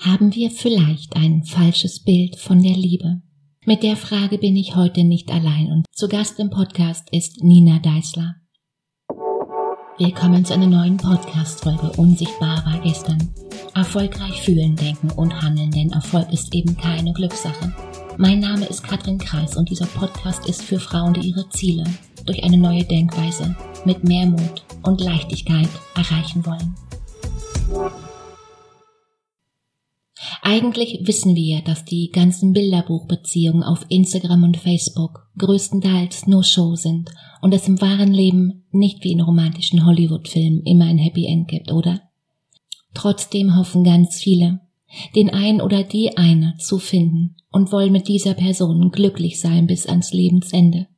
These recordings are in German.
Haben wir vielleicht ein falsches Bild von der Liebe? Mit der Frage bin ich heute nicht allein und zu Gast im Podcast ist Nina Deißler. Willkommen zu einer neuen Podcast-Folge Unsichtbar war gestern. Erfolgreich fühlen, denken und handeln, denn Erfolg ist eben keine Glückssache. Mein Name ist Katrin Kreis und dieser Podcast ist für Frauen, die ihre Ziele durch eine neue Denkweise mit mehr Mut und Leichtigkeit erreichen wollen. Eigentlich wissen wir, dass die ganzen Bilderbuchbeziehungen auf Instagram und Facebook größtenteils nur Show sind und es im wahren Leben nicht wie in romantischen Hollywood-Filmen immer ein Happy End gibt, oder? Trotzdem hoffen ganz viele, den ein oder die eine zu finden und wollen mit dieser Person glücklich sein bis ans Lebensende.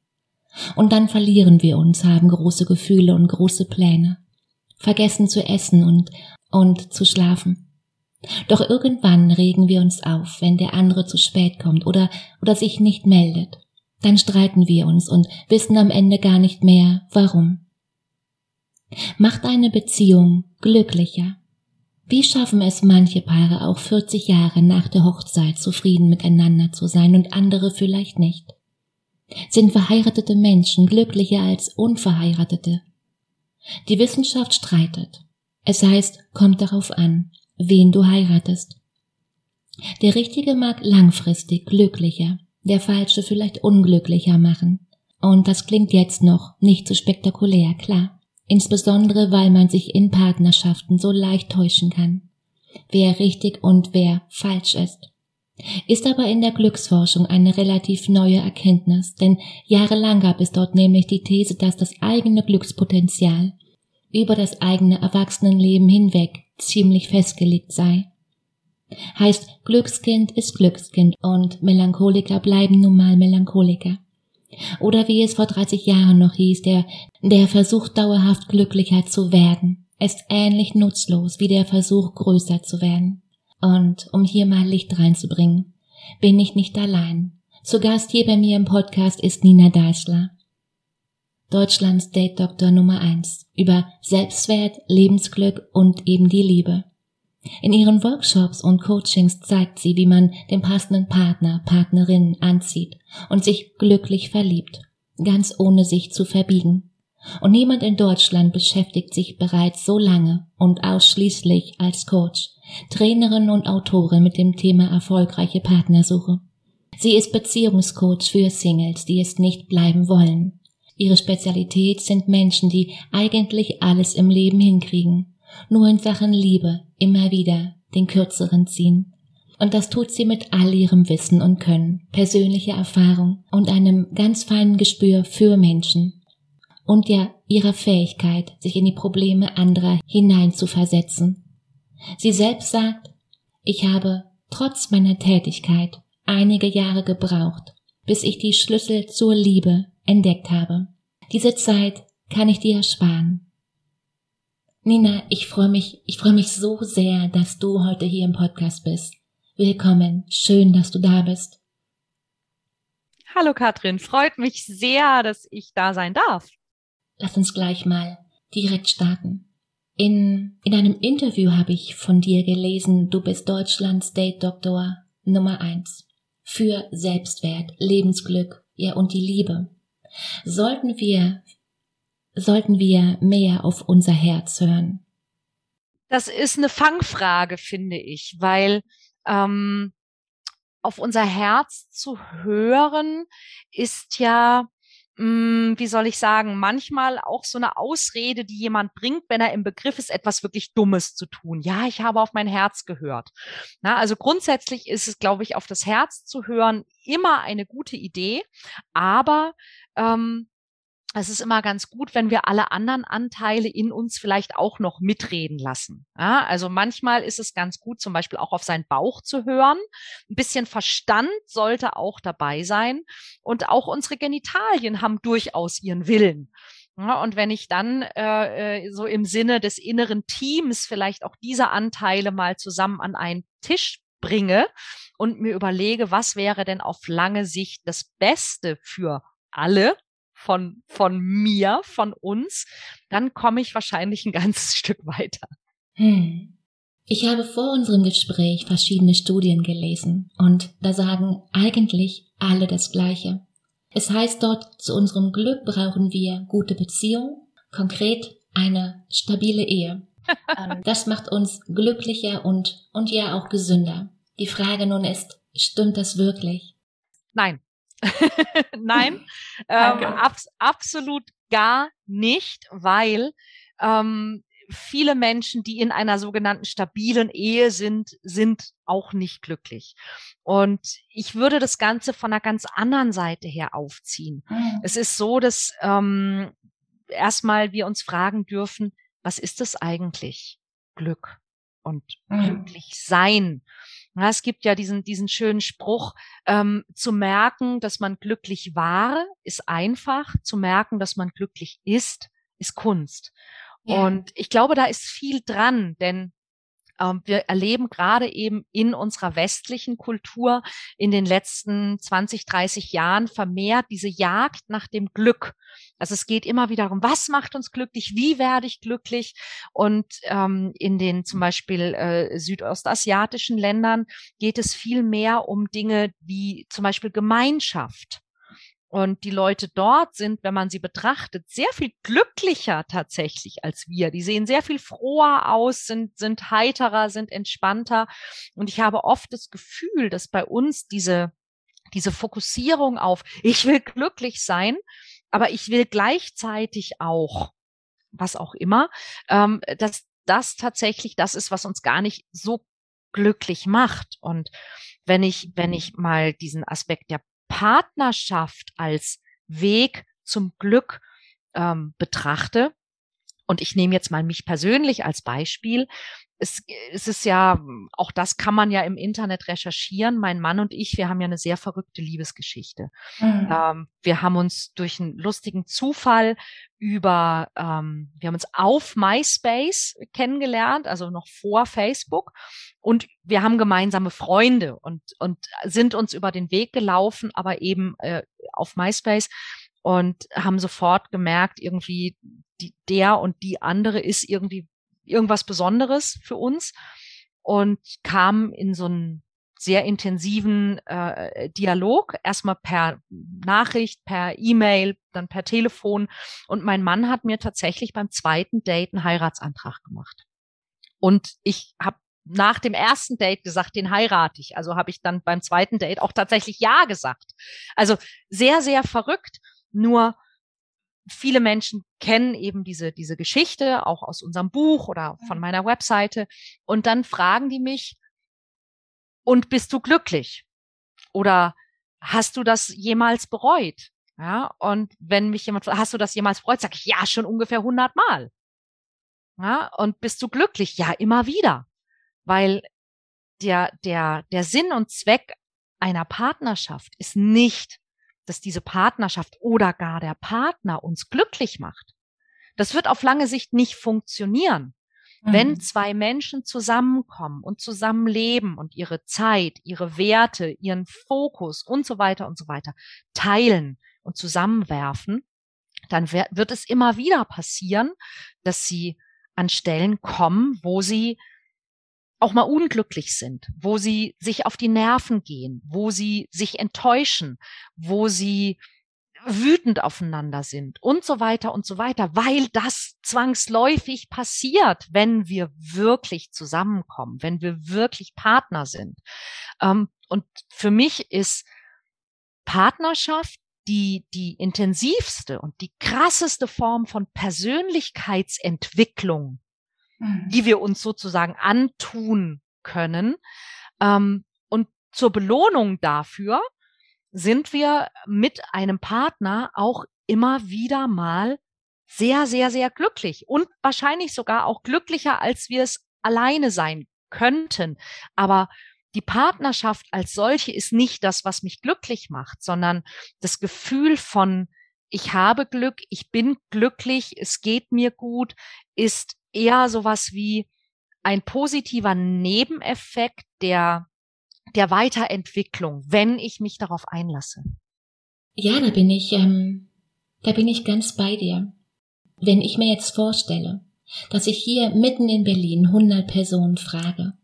Und dann verlieren wir uns, haben große Gefühle und große Pläne, vergessen zu essen und, und zu schlafen. Doch irgendwann regen wir uns auf, wenn der andere zu spät kommt oder, oder sich nicht meldet. Dann streiten wir uns und wissen am Ende gar nicht mehr, warum. Macht eine Beziehung glücklicher. Wie schaffen es manche Paare auch 40 Jahre nach der Hochzeit zufrieden miteinander zu sein und andere vielleicht nicht? Sind verheiratete Menschen glücklicher als unverheiratete? Die Wissenschaft streitet. Es heißt, kommt darauf an, wen du heiratest. Der Richtige mag langfristig glücklicher, der Falsche vielleicht unglücklicher machen. Und das klingt jetzt noch nicht so spektakulär, klar. Insbesondere weil man sich in Partnerschaften so leicht täuschen kann. Wer richtig und wer falsch ist. Ist aber in der Glücksforschung eine relativ neue Erkenntnis, denn jahrelang gab es dort nämlich die These, dass das eigene Glückspotenzial über das eigene Erwachsenenleben hinweg ziemlich festgelegt sei. Heißt, Glückskind ist Glückskind und Melancholiker bleiben nun mal Melancholiker. Oder wie es vor 30 Jahren noch hieß, der, der Versuch dauerhaft glücklicher zu werden, ist ähnlich nutzlos wie der Versuch größer zu werden. Und um hier mal Licht reinzubringen, bin ich nicht allein. Zu Gast hier bei mir im Podcast ist Nina Deißler. Deutschlands Date Doktor Nummer eins über Selbstwert, Lebensglück und eben die Liebe. In ihren Workshops und Coachings zeigt sie, wie man den passenden Partner, Partnerin anzieht und sich glücklich verliebt, ganz ohne sich zu verbiegen. Und niemand in Deutschland beschäftigt sich bereits so lange und ausschließlich als Coach, Trainerin und Autorin mit dem Thema erfolgreiche Partnersuche. Sie ist Beziehungscoach für Singles, die es nicht bleiben wollen. Ihre Spezialität sind Menschen, die eigentlich alles im Leben hinkriegen, nur in Sachen Liebe immer wieder den kürzeren ziehen. Und das tut sie mit all ihrem Wissen und Können, persönlicher Erfahrung und einem ganz feinen Gespür für Menschen. Und ja ihrer Fähigkeit, sich in die Probleme anderer hineinzuversetzen. Sie selbst sagt, ich habe trotz meiner Tätigkeit einige Jahre gebraucht, bis ich die Schlüssel zur Liebe entdeckt habe. Diese Zeit kann ich dir ersparen. Nina, ich freue mich, ich freue mich so sehr, dass du heute hier im Podcast bist. Willkommen, schön, dass du da bist. Hallo Katrin, freut mich sehr, dass ich da sein darf. Lass uns gleich mal direkt starten. In, in einem Interview habe ich von dir gelesen, du bist Deutschlands Date Doktor Nummer eins für Selbstwert, Lebensglück, ja und die Liebe. Sollten wir, sollten wir mehr auf unser Herz hören? Das ist eine Fangfrage, finde ich, weil ähm, auf unser Herz zu hören ist ja hm, wie soll ich sagen, manchmal auch so eine Ausrede, die jemand bringt, wenn er im Begriff ist, etwas wirklich Dummes zu tun. Ja, ich habe auf mein Herz gehört. Na, also grundsätzlich ist es, glaube ich, auf das Herz zu hören immer eine gute Idee, aber ähm, es ist immer ganz gut, wenn wir alle anderen Anteile in uns vielleicht auch noch mitreden lassen. Ja, also manchmal ist es ganz gut, zum Beispiel auch auf seinen Bauch zu hören. Ein bisschen Verstand sollte auch dabei sein. Und auch unsere Genitalien haben durchaus ihren Willen. Ja, und wenn ich dann äh, äh so im Sinne des inneren Teams vielleicht auch diese Anteile mal zusammen an einen Tisch bringe und mir überlege, was wäre denn auf lange Sicht das Beste für alle, von, von mir, von uns, dann komme ich wahrscheinlich ein ganzes Stück weiter. Hm. Ich habe vor unserem Gespräch verschiedene Studien gelesen und da sagen eigentlich alle das Gleiche. Es heißt dort, zu unserem Glück brauchen wir gute Beziehung, konkret eine stabile Ehe. Das macht uns glücklicher und, und ja auch gesünder. Die Frage nun ist, stimmt das wirklich? Nein. Nein, ähm, abs absolut gar nicht, weil ähm, viele Menschen, die in einer sogenannten stabilen Ehe sind, sind auch nicht glücklich. Und ich würde das Ganze von einer ganz anderen Seite her aufziehen. Mhm. Es ist so, dass ähm, erstmal wir uns fragen dürfen, was ist es eigentlich? Glück und mhm. glücklich sein. Ja, es gibt ja diesen, diesen schönen Spruch, ähm, zu merken, dass man glücklich war, ist einfach. Zu merken, dass man glücklich ist, ist Kunst. Ja. Und ich glaube, da ist viel dran, denn wir erleben gerade eben in unserer westlichen Kultur in den letzten 20, 30 Jahren vermehrt diese Jagd nach dem Glück. Also es geht immer wieder darum, was macht uns glücklich, wie werde ich glücklich? Und ähm, in den zum Beispiel äh, südostasiatischen Ländern geht es viel mehr um Dinge wie zum Beispiel Gemeinschaft. Und die Leute dort sind, wenn man sie betrachtet, sehr viel glücklicher tatsächlich als wir. Die sehen sehr viel froher aus, sind, sind heiterer, sind entspannter. Und ich habe oft das Gefühl, dass bei uns diese, diese Fokussierung auf, ich will glücklich sein, aber ich will gleichzeitig auch, was auch immer, ähm, dass das tatsächlich das ist, was uns gar nicht so glücklich macht. Und wenn ich, wenn ich mal diesen Aspekt der Partnerschaft als Weg zum Glück ähm, betrachte, und ich nehme jetzt mal mich persönlich als Beispiel, es, es ist ja, auch das kann man ja im Internet recherchieren. Mein Mann und ich, wir haben ja eine sehr verrückte Liebesgeschichte. Mhm. Ähm, wir haben uns durch einen lustigen Zufall über, ähm, wir haben uns auf MySpace kennengelernt, also noch vor Facebook. Und wir haben gemeinsame Freunde und, und sind uns über den Weg gelaufen, aber eben äh, auf MySpace und haben sofort gemerkt, irgendwie die, der und die andere ist irgendwie irgendwas Besonderes für uns und kam in so einen sehr intensiven äh, Dialog, erstmal per Nachricht, per E-Mail, dann per Telefon. Und mein Mann hat mir tatsächlich beim zweiten Date einen Heiratsantrag gemacht. Und ich habe nach dem ersten Date gesagt, den heirate ich. Also habe ich dann beim zweiten Date auch tatsächlich Ja gesagt. Also sehr, sehr verrückt. Nur viele Menschen kennen eben diese, diese Geschichte auch aus unserem Buch oder von mhm. meiner Webseite. Und dann fragen die mich, und bist du glücklich? Oder hast du das jemals bereut? Ja, und wenn mich jemand fragt, hast du das jemals bereut, sage ich, ja, schon ungefähr 100 Mal. Ja, und bist du glücklich? Ja, immer wieder. Weil der, der, der Sinn und Zweck einer Partnerschaft ist nicht dass diese Partnerschaft oder gar der Partner uns glücklich macht. Das wird auf lange Sicht nicht funktionieren. Mhm. Wenn zwei Menschen zusammenkommen und zusammenleben und ihre Zeit, ihre Werte, ihren Fokus und so weiter und so weiter teilen und zusammenwerfen, dann wird es immer wieder passieren, dass sie an Stellen kommen, wo sie auch mal unglücklich sind, wo sie sich auf die Nerven gehen, wo sie sich enttäuschen, wo sie wütend aufeinander sind und so weiter und so weiter, weil das zwangsläufig passiert, wenn wir wirklich zusammenkommen, wenn wir wirklich Partner sind. Ähm, und für mich ist Partnerschaft die, die intensivste und die krasseste Form von Persönlichkeitsentwicklung, Mhm. die wir uns sozusagen antun können. Ähm, und zur Belohnung dafür sind wir mit einem Partner auch immer wieder mal sehr, sehr, sehr glücklich und wahrscheinlich sogar auch glücklicher, als wir es alleine sein könnten. Aber die Partnerschaft als solche ist nicht das, was mich glücklich macht, sondern das Gefühl von, ich habe Glück, ich bin glücklich, es geht mir gut, ist eher sowas wie ein positiver Nebeneffekt der, der Weiterentwicklung, wenn ich mich darauf einlasse. Ja, da bin ich, ähm, da bin ich ganz bei dir. Wenn ich mir jetzt vorstelle, dass ich hier mitten in Berlin 100 Personen frage.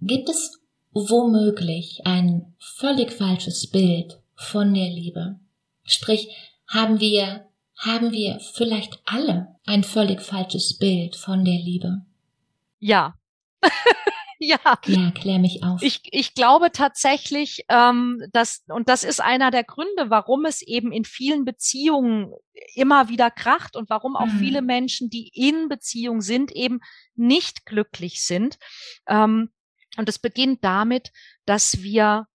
Gibt es womöglich ein völlig falsches Bild von der Liebe? Sprich, haben wir, haben wir vielleicht alle ein völlig falsches Bild von der Liebe? Ja. ja. Ja, klär mich auf. Ich, ich glaube tatsächlich, ähm, dass, und das ist einer der Gründe, warum es eben in vielen Beziehungen immer wieder kracht und warum auch mhm. viele Menschen, die in Beziehung sind, eben nicht glücklich sind. Ähm, und es beginnt damit, dass wir,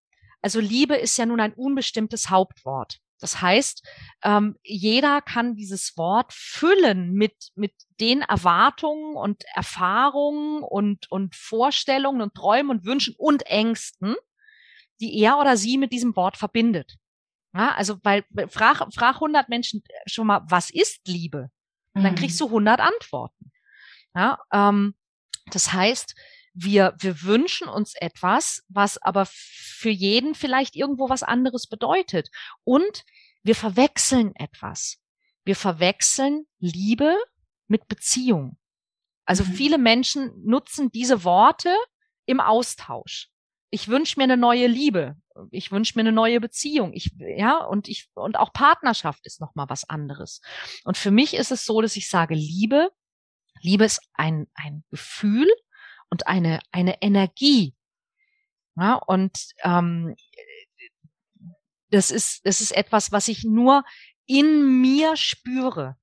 also Liebe ist ja nun ein unbestimmtes Hauptwort. Das heißt, ähm, jeder kann dieses Wort füllen mit, mit den Erwartungen und Erfahrungen und, und Vorstellungen und Träumen und Wünschen und Ängsten, die er oder sie mit diesem Wort verbindet. Ja, also, weil, frag, frag 100 Menschen schon mal, was ist Liebe? Und dann kriegst mhm. du 100 Antworten. Ja, ähm, das heißt, wir, wir wünschen uns etwas, was aber für jeden vielleicht irgendwo was anderes bedeutet. Und wir verwechseln etwas. Wir verwechseln Liebe mit Beziehung. Also mhm. viele Menschen nutzen diese Worte im Austausch. Ich wünsche mir eine neue Liebe. Ich wünsche mir eine neue Beziehung. Ich, ja, und ich, und auch Partnerschaft ist nochmal was anderes. Und für mich ist es so, dass ich sage, Liebe, Liebe ist ein, ein Gefühl, und eine, eine Energie. Ja, und ähm, das ist, das ist etwas, was ich nur in mir spüre.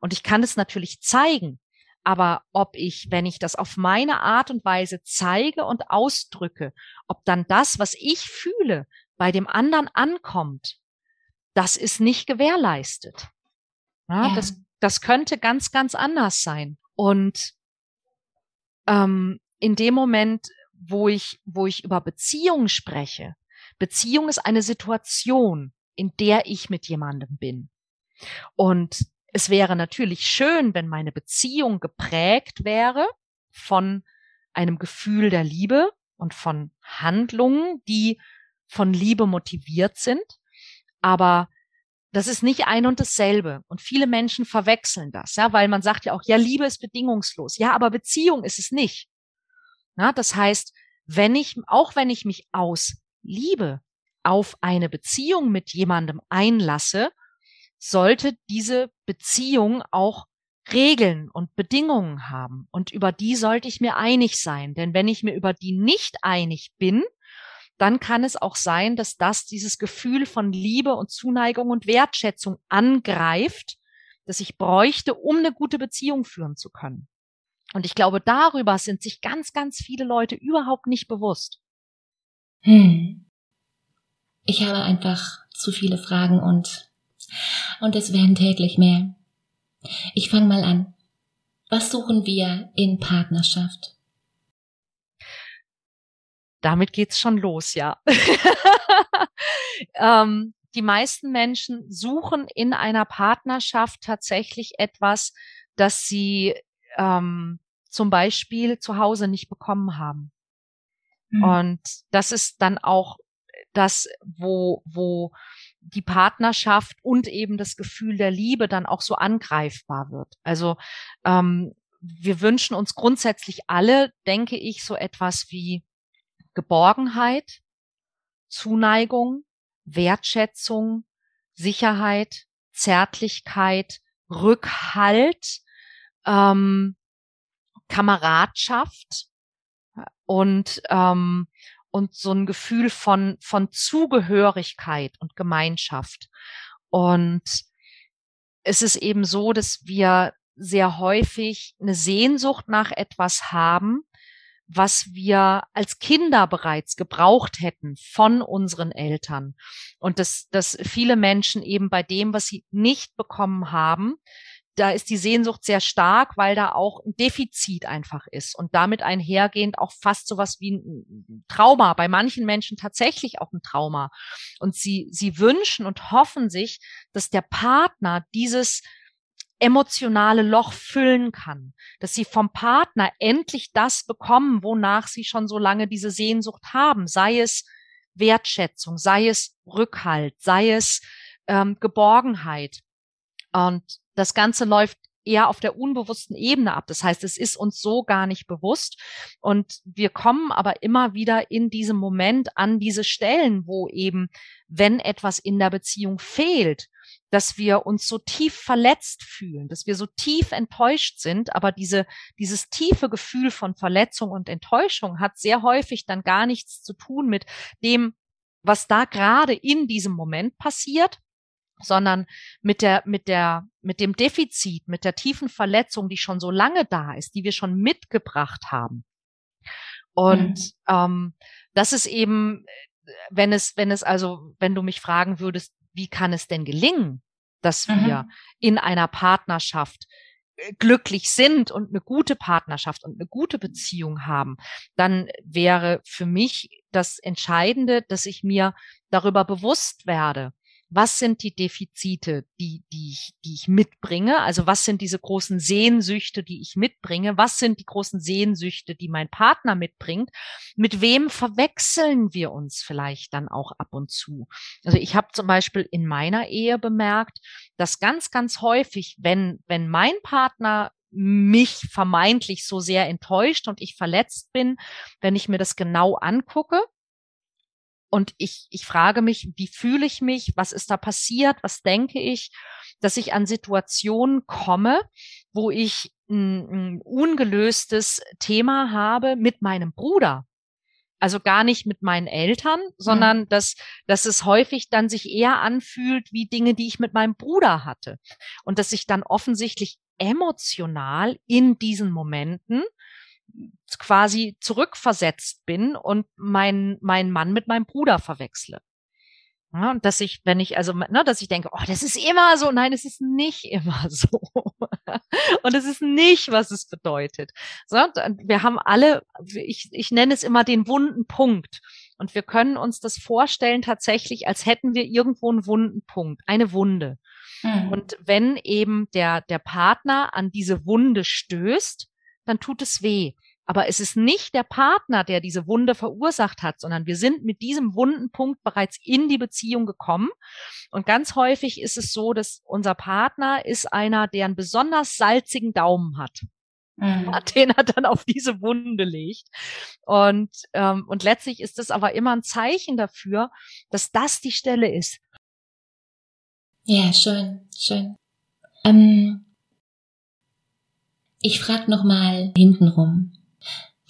Und ich kann es natürlich zeigen, aber ob ich, wenn ich das auf meine Art und Weise zeige und ausdrücke, ob dann das, was ich fühle, bei dem anderen ankommt, das ist nicht gewährleistet. Ja, ja. Das, das könnte ganz, ganz anders sein. Und ähm, in dem Moment, wo ich, wo ich über Beziehungen spreche, Beziehung ist eine Situation, in der ich mit jemandem bin. Und es wäre natürlich schön, wenn meine Beziehung geprägt wäre von einem Gefühl der Liebe und von Handlungen, die von Liebe motiviert sind. Aber das ist nicht ein und dasselbe. Und viele Menschen verwechseln das, ja, weil man sagt ja auch, ja, Liebe ist bedingungslos. Ja, aber Beziehung ist es nicht. Ja, das heißt, wenn ich, auch wenn ich mich aus Liebe auf eine Beziehung mit jemandem einlasse, sollte diese Beziehung auch Regeln und Bedingungen haben. Und über die sollte ich mir einig sein. Denn wenn ich mir über die nicht einig bin, dann kann es auch sein, dass das dieses Gefühl von Liebe und Zuneigung und Wertschätzung angreift, das ich bräuchte, um eine gute Beziehung führen zu können. Und ich glaube, darüber sind sich ganz, ganz viele Leute überhaupt nicht bewusst. Hm. Ich habe einfach zu viele Fragen und, und es werden täglich mehr. Ich fange mal an. Was suchen wir in Partnerschaft? Damit geht's schon los, ja. ähm, die meisten Menschen suchen in einer Partnerschaft tatsächlich etwas, das sie ähm, zum Beispiel zu Hause nicht bekommen haben. Mhm. Und das ist dann auch das, wo, wo die Partnerschaft und eben das Gefühl der Liebe dann auch so angreifbar wird. Also ähm, wir wünschen uns grundsätzlich alle, denke ich, so etwas wie Geborgenheit, Zuneigung, Wertschätzung, Sicherheit, Zärtlichkeit, Rückhalt, ähm, Kameradschaft und ähm, und so ein Gefühl von von Zugehörigkeit und Gemeinschaft. Und es ist eben so, dass wir sehr häufig eine Sehnsucht nach etwas haben, was wir als Kinder bereits gebraucht hätten von unseren Eltern. Und dass, dass viele Menschen eben bei dem, was sie nicht bekommen haben, da ist die Sehnsucht sehr stark, weil da auch ein Defizit einfach ist und damit einhergehend auch fast sowas wie ein Trauma, bei manchen Menschen tatsächlich auch ein Trauma. Und sie, sie wünschen und hoffen sich, dass der Partner dieses emotionale Loch füllen kann, dass sie vom Partner endlich das bekommen, wonach sie schon so lange diese Sehnsucht haben, sei es Wertschätzung, sei es Rückhalt, sei es ähm, Geborgenheit. Und das Ganze läuft eher auf der unbewussten Ebene ab. Das heißt, es ist uns so gar nicht bewusst. Und wir kommen aber immer wieder in diesem Moment an diese Stellen, wo eben, wenn etwas in der Beziehung fehlt, dass wir uns so tief verletzt fühlen, dass wir so tief enttäuscht sind. Aber diese, dieses tiefe Gefühl von Verletzung und Enttäuschung hat sehr häufig dann gar nichts zu tun mit dem, was da gerade in diesem Moment passiert, sondern mit der, mit der, mit dem Defizit, mit der tiefen Verletzung, die schon so lange da ist, die wir schon mitgebracht haben. Und mhm. ähm, das ist eben, wenn es, wenn es also, wenn du mich fragen würdest, wie kann es denn gelingen, dass mhm. wir in einer Partnerschaft äh, glücklich sind und eine gute Partnerschaft und eine gute Beziehung haben, dann wäre für mich das Entscheidende, dass ich mir darüber bewusst werde, was sind die Defizite, die, die, ich, die ich mitbringe? Also was sind diese großen Sehnsüchte, die ich mitbringe? Was sind die großen Sehnsüchte, die mein Partner mitbringt? Mit wem verwechseln wir uns vielleicht dann auch ab und zu? Also ich habe zum Beispiel in meiner Ehe bemerkt, dass ganz, ganz häufig, wenn, wenn mein Partner mich vermeintlich so sehr enttäuscht und ich verletzt bin, wenn ich mir das genau angucke, und ich, ich frage mich, wie fühle ich mich? Was ist da passiert? Was denke ich? Dass ich an Situationen komme, wo ich ein, ein ungelöstes Thema habe mit meinem Bruder. Also gar nicht mit meinen Eltern, sondern mhm. dass, dass es häufig dann sich eher anfühlt wie Dinge, die ich mit meinem Bruder hatte. Und dass ich dann offensichtlich emotional in diesen Momenten quasi zurückversetzt bin und mein, mein Mann mit meinem Bruder verwechsle. Ja, und dass ich, wenn ich, also, ne, dass ich denke, oh, das ist immer so. Nein, es ist nicht immer so. und es ist nicht, was es bedeutet. So, wir haben alle, ich, ich nenne es immer den wunden Punkt. Und wir können uns das vorstellen tatsächlich, als hätten wir irgendwo einen wunden Punkt, eine Wunde. Mhm. Und wenn eben der, der Partner an diese Wunde stößt, dann tut es weh. Aber es ist nicht der Partner, der diese Wunde verursacht hat, sondern wir sind mit diesem wunden Punkt bereits in die Beziehung gekommen. Und ganz häufig ist es so, dass unser Partner ist einer, der einen besonders salzigen Daumen hat. Mhm. den er dann auf diese Wunde legt. Und, ähm, und letztlich ist es aber immer ein Zeichen dafür, dass das die Stelle ist. Ja, schön, schön. Ähm, ich frage nochmal hintenrum.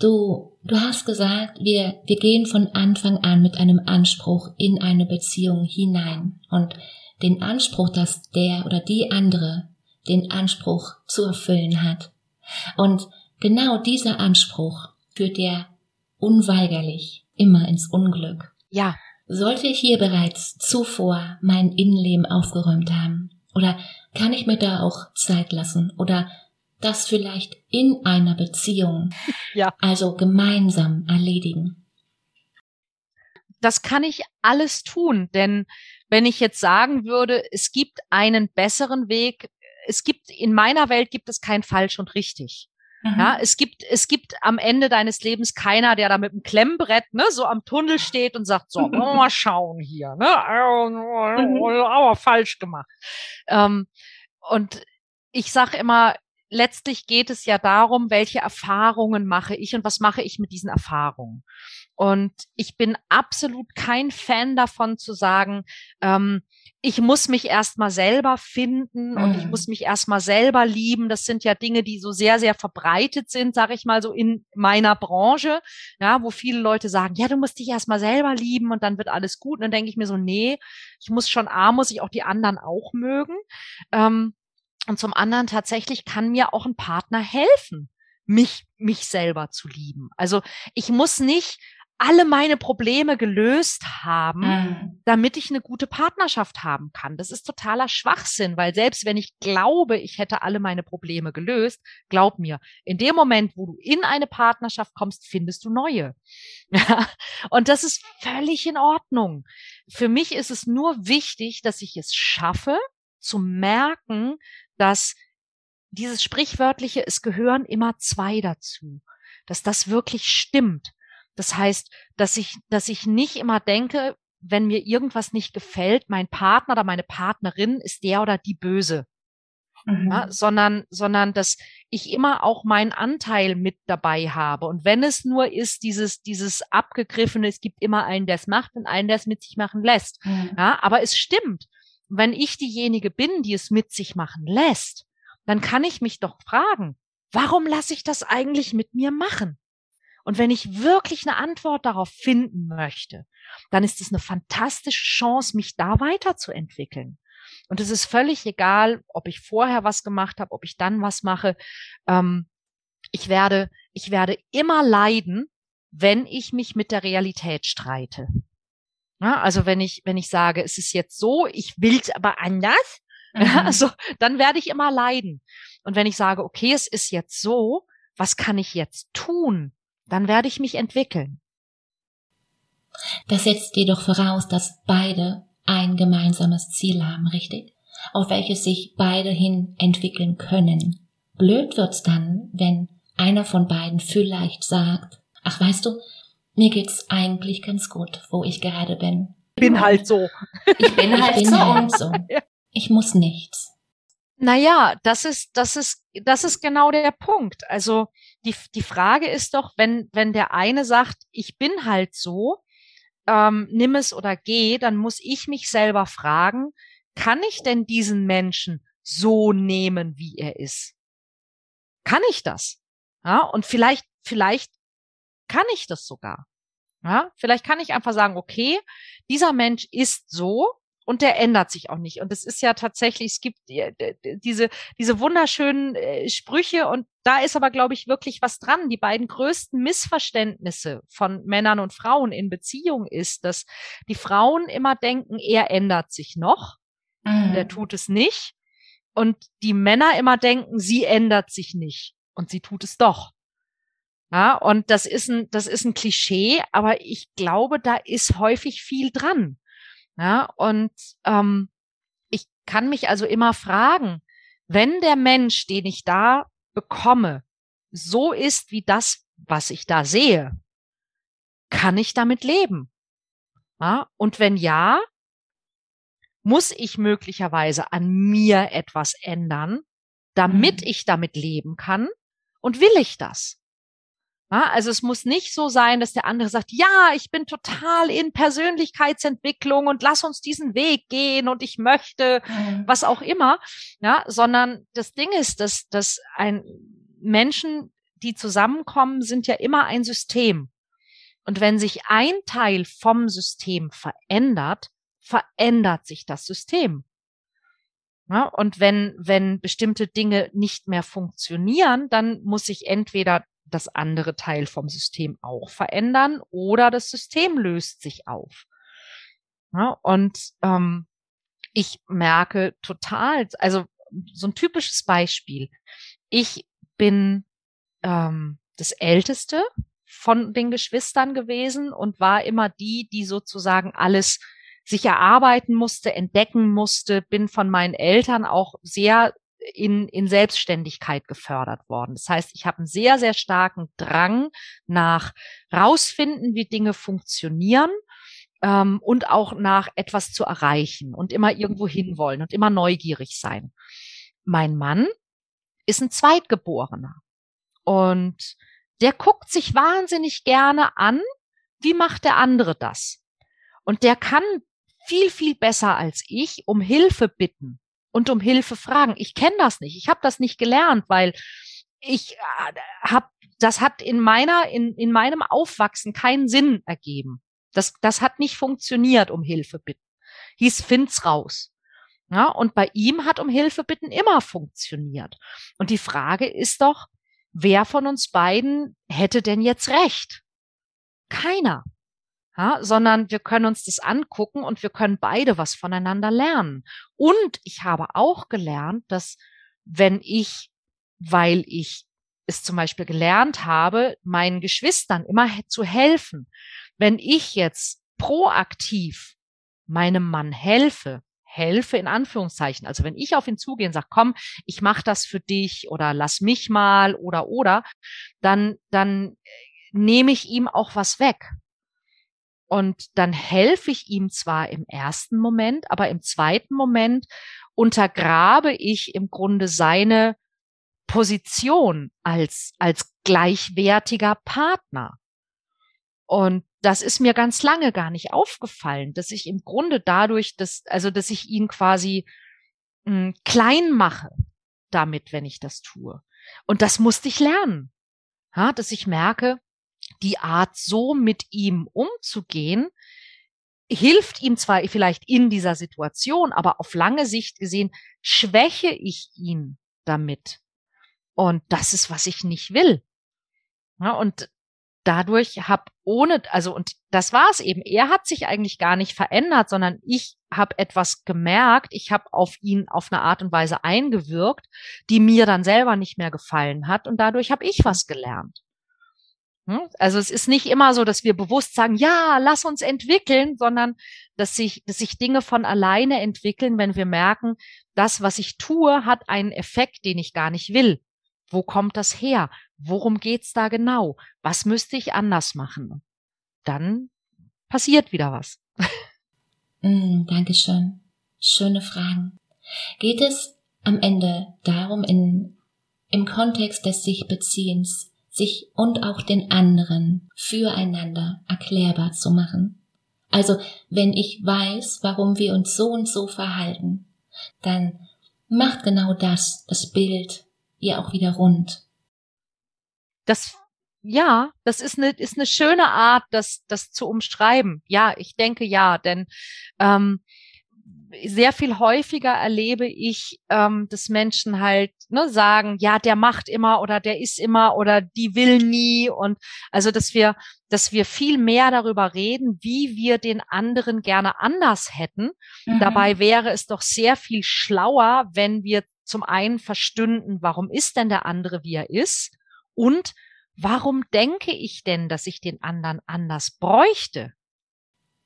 Du, du hast gesagt, wir, wir gehen von Anfang an mit einem Anspruch in eine Beziehung hinein und den Anspruch, dass der oder die andere den Anspruch zu erfüllen hat. Und genau dieser Anspruch führt ja unweigerlich immer ins Unglück. Ja. Sollte ich hier bereits zuvor mein Innenleben aufgeräumt haben? Oder kann ich mir da auch Zeit lassen? Oder das vielleicht in einer Beziehung, ja. also gemeinsam erledigen? Das kann ich alles tun, denn wenn ich jetzt sagen würde, es gibt einen besseren Weg, es gibt in meiner Welt gibt es kein falsch und richtig. Mhm. Ja, es gibt, es gibt am Ende deines Lebens keiner, der da mit einem Klemmbrett, ne, so am Tunnel steht und sagt, so, mal schauen hier, ne, mhm. aber falsch gemacht. Ähm, und ich sage immer, letztlich geht es ja darum, welche Erfahrungen mache ich und was mache ich mit diesen Erfahrungen. Und ich bin absolut kein Fan davon zu sagen, ähm, ich muss mich erstmal selber finden und ich mhm. muss mich erstmal selber lieben. Das sind ja Dinge, die so sehr, sehr verbreitet sind, sage ich mal so in meiner Branche, ja, wo viele Leute sagen, ja, du musst dich erstmal selber lieben und dann wird alles gut. Und dann denke ich mir so, nee, ich muss schon A, muss ich auch die anderen auch mögen. Ähm, und zum anderen tatsächlich kann mir auch ein Partner helfen, mich, mich selber zu lieben. Also ich muss nicht alle meine Probleme gelöst haben, mhm. damit ich eine gute Partnerschaft haben kann. Das ist totaler Schwachsinn, weil selbst wenn ich glaube, ich hätte alle meine Probleme gelöst, glaub mir, in dem Moment, wo du in eine Partnerschaft kommst, findest du neue. Und das ist völlig in Ordnung. Für mich ist es nur wichtig, dass ich es schaffe, zu merken, dass dieses sprichwörtliche, es gehören immer zwei dazu, dass das wirklich stimmt. Das heißt, dass ich, dass ich nicht immer denke, wenn mir irgendwas nicht gefällt, mein Partner oder meine Partnerin ist der oder die Böse. mhm. ja, sondern, sondern dass ich immer auch meinen Anteil mit dabei habe. Und wenn es nur ist, dieses, dieses abgegriffene, es gibt immer einen, der es macht und einen, der es mit sich machen lässt. Mhm. Ja, aber es stimmt. Wenn ich diejenige bin, die es mit sich machen lässt, dann kann ich mich doch fragen, warum lasse ich das eigentlich mit mir machen? Und wenn ich wirklich eine Antwort darauf finden möchte, dann ist es eine fantastische Chance, mich da weiterzuentwickeln. Und es ist völlig egal, ob ich vorher was gemacht habe, ob ich dann was mache. Ähm, ich werde, ich werde immer leiden, wenn ich mich mit der Realität streite. Ja, also wenn ich, wenn ich sage, es ist jetzt so, ich will es aber anders, mhm. also dann werde ich immer leiden. Und wenn ich sage, okay, es ist jetzt so, was kann ich jetzt tun? Dann werde ich mich entwickeln. Das setzt jedoch voraus, dass beide ein gemeinsames Ziel haben, richtig? Auf welches sich beide hin entwickeln können. Blöd wird's dann, wenn einer von beiden vielleicht sagt, ach weißt du, mir geht's eigentlich ganz gut, wo ich gerade bin. Bin halt so. Ich bin halt, ich bin so. Halt so. Ich muss nichts. Naja, das ist, das ist, das ist genau der Punkt. Also die, die Frage ist doch, wenn, wenn der eine sagt, ich bin halt so, ähm, nimm es oder geh, dann muss ich mich selber fragen, kann ich denn diesen Menschen so nehmen, wie er ist? Kann ich das? Ja, und vielleicht, vielleicht kann ich das sogar. Ja, vielleicht kann ich einfach sagen, okay, dieser Mensch ist so, und der ändert sich auch nicht. Und es ist ja tatsächlich, es gibt diese, diese wunderschönen äh, Sprüche und da ist aber, glaube ich, wirklich was dran. Die beiden größten Missverständnisse von Männern und Frauen in Beziehung ist, dass die Frauen immer denken, er ändert sich noch, mhm. der tut es nicht. Und die Männer immer denken, sie ändert sich nicht und sie tut es doch. Ja, und das ist ein, das ist ein Klischee, aber ich glaube, da ist häufig viel dran. Ja, und ähm, ich kann mich also immer fragen, wenn der Mensch, den ich da bekomme, so ist wie das, was ich da sehe, kann ich damit leben? Ja, und wenn ja, muss ich möglicherweise an mir etwas ändern, damit mhm. ich damit leben kann? Und will ich das? Also es muss nicht so sein, dass der andere sagt, ja, ich bin total in Persönlichkeitsentwicklung und lass uns diesen Weg gehen und ich möchte mhm. was auch immer, ja, sondern das Ding ist, dass, dass ein Menschen, die zusammenkommen, sind ja immer ein System. Und wenn sich ein Teil vom System verändert, verändert sich das System. Ja, und wenn, wenn bestimmte Dinge nicht mehr funktionieren, dann muss sich entweder das andere Teil vom System auch verändern oder das System löst sich auf. Ja, und ähm, ich merke total, also so ein typisches Beispiel. Ich bin ähm, das Älteste von den Geschwistern gewesen und war immer die, die sozusagen alles sich erarbeiten musste, entdecken musste, bin von meinen Eltern auch sehr in, in Selbstständigkeit gefördert worden. Das heißt, ich habe einen sehr, sehr starken Drang nach rausfinden, wie Dinge funktionieren ähm, und auch nach etwas zu erreichen und immer irgendwo hinwollen und immer neugierig sein. Mein Mann ist ein Zweitgeborener und der guckt sich wahnsinnig gerne an, wie macht der andere das? Und der kann viel, viel besser als ich um Hilfe bitten und um Hilfe fragen. Ich kenne das nicht. Ich habe das nicht gelernt, weil ich äh, habe das hat in meiner in in meinem Aufwachsen keinen Sinn ergeben. Das das hat nicht funktioniert um Hilfe bitten. Hieß find's raus. Ja, und bei ihm hat um Hilfe bitten immer funktioniert. Und die Frage ist doch, wer von uns beiden hätte denn jetzt recht? Keiner ja, sondern wir können uns das angucken und wir können beide was voneinander lernen. Und ich habe auch gelernt, dass wenn ich, weil ich es zum Beispiel gelernt habe, meinen Geschwistern immer zu helfen, wenn ich jetzt proaktiv meinem Mann helfe, helfe in Anführungszeichen. Also wenn ich auf ihn zugehe und sage, komm, ich mache das für dich oder lass mich mal oder oder, dann dann nehme ich ihm auch was weg. Und dann helfe ich ihm zwar im ersten Moment, aber im zweiten Moment untergrabe ich im Grunde seine Position als, als gleichwertiger Partner. Und das ist mir ganz lange gar nicht aufgefallen, dass ich im Grunde dadurch, dass, also, dass ich ihn quasi mh, hm, klein mache damit, wenn ich das tue. Und das musste ich lernen. Ja, dass ich merke, die Art, so mit ihm umzugehen, hilft ihm zwar vielleicht in dieser Situation, aber auf lange Sicht gesehen schwäche ich ihn damit. Und das ist, was ich nicht will. Ja, und dadurch habe ohne, also und das war es eben. Er hat sich eigentlich gar nicht verändert, sondern ich habe etwas gemerkt. Ich habe auf ihn auf eine Art und Weise eingewirkt, die mir dann selber nicht mehr gefallen hat. Und dadurch habe ich was gelernt. Hm? Also es ist nicht immer so, dass wir bewusst sagen, ja, lass uns entwickeln, sondern dass sich, dass sich Dinge von alleine entwickeln, wenn wir merken, das, was ich tue, hat einen Effekt, den ich gar nicht will. Wo kommt das her? Worum geht's da genau? Was müsste ich anders machen? Dann passiert wieder was. Mm, Dankeschön. Schöne Fragen. Geht es am Ende darum, in, im Kontext des sich Beziehens, sich und auch den anderen füreinander erklärbar zu machen? Also, wenn ich weiß, warum wir uns so und so verhalten, dann macht genau das, das Bild, ihr auch wieder rund. Das ja, das ist eine ist eine schöne Art, das das zu umschreiben. Ja, ich denke ja, denn ähm, sehr viel häufiger erlebe ich, ähm, dass Menschen halt ne, sagen, ja, der macht immer oder der ist immer oder die will nie und also, dass wir, dass wir viel mehr darüber reden, wie wir den anderen gerne anders hätten. Mhm. Dabei wäre es doch sehr viel schlauer, wenn wir zum einen verstünden, warum ist denn der andere, wie er ist? Und warum denke ich denn, dass ich den anderen anders bräuchte?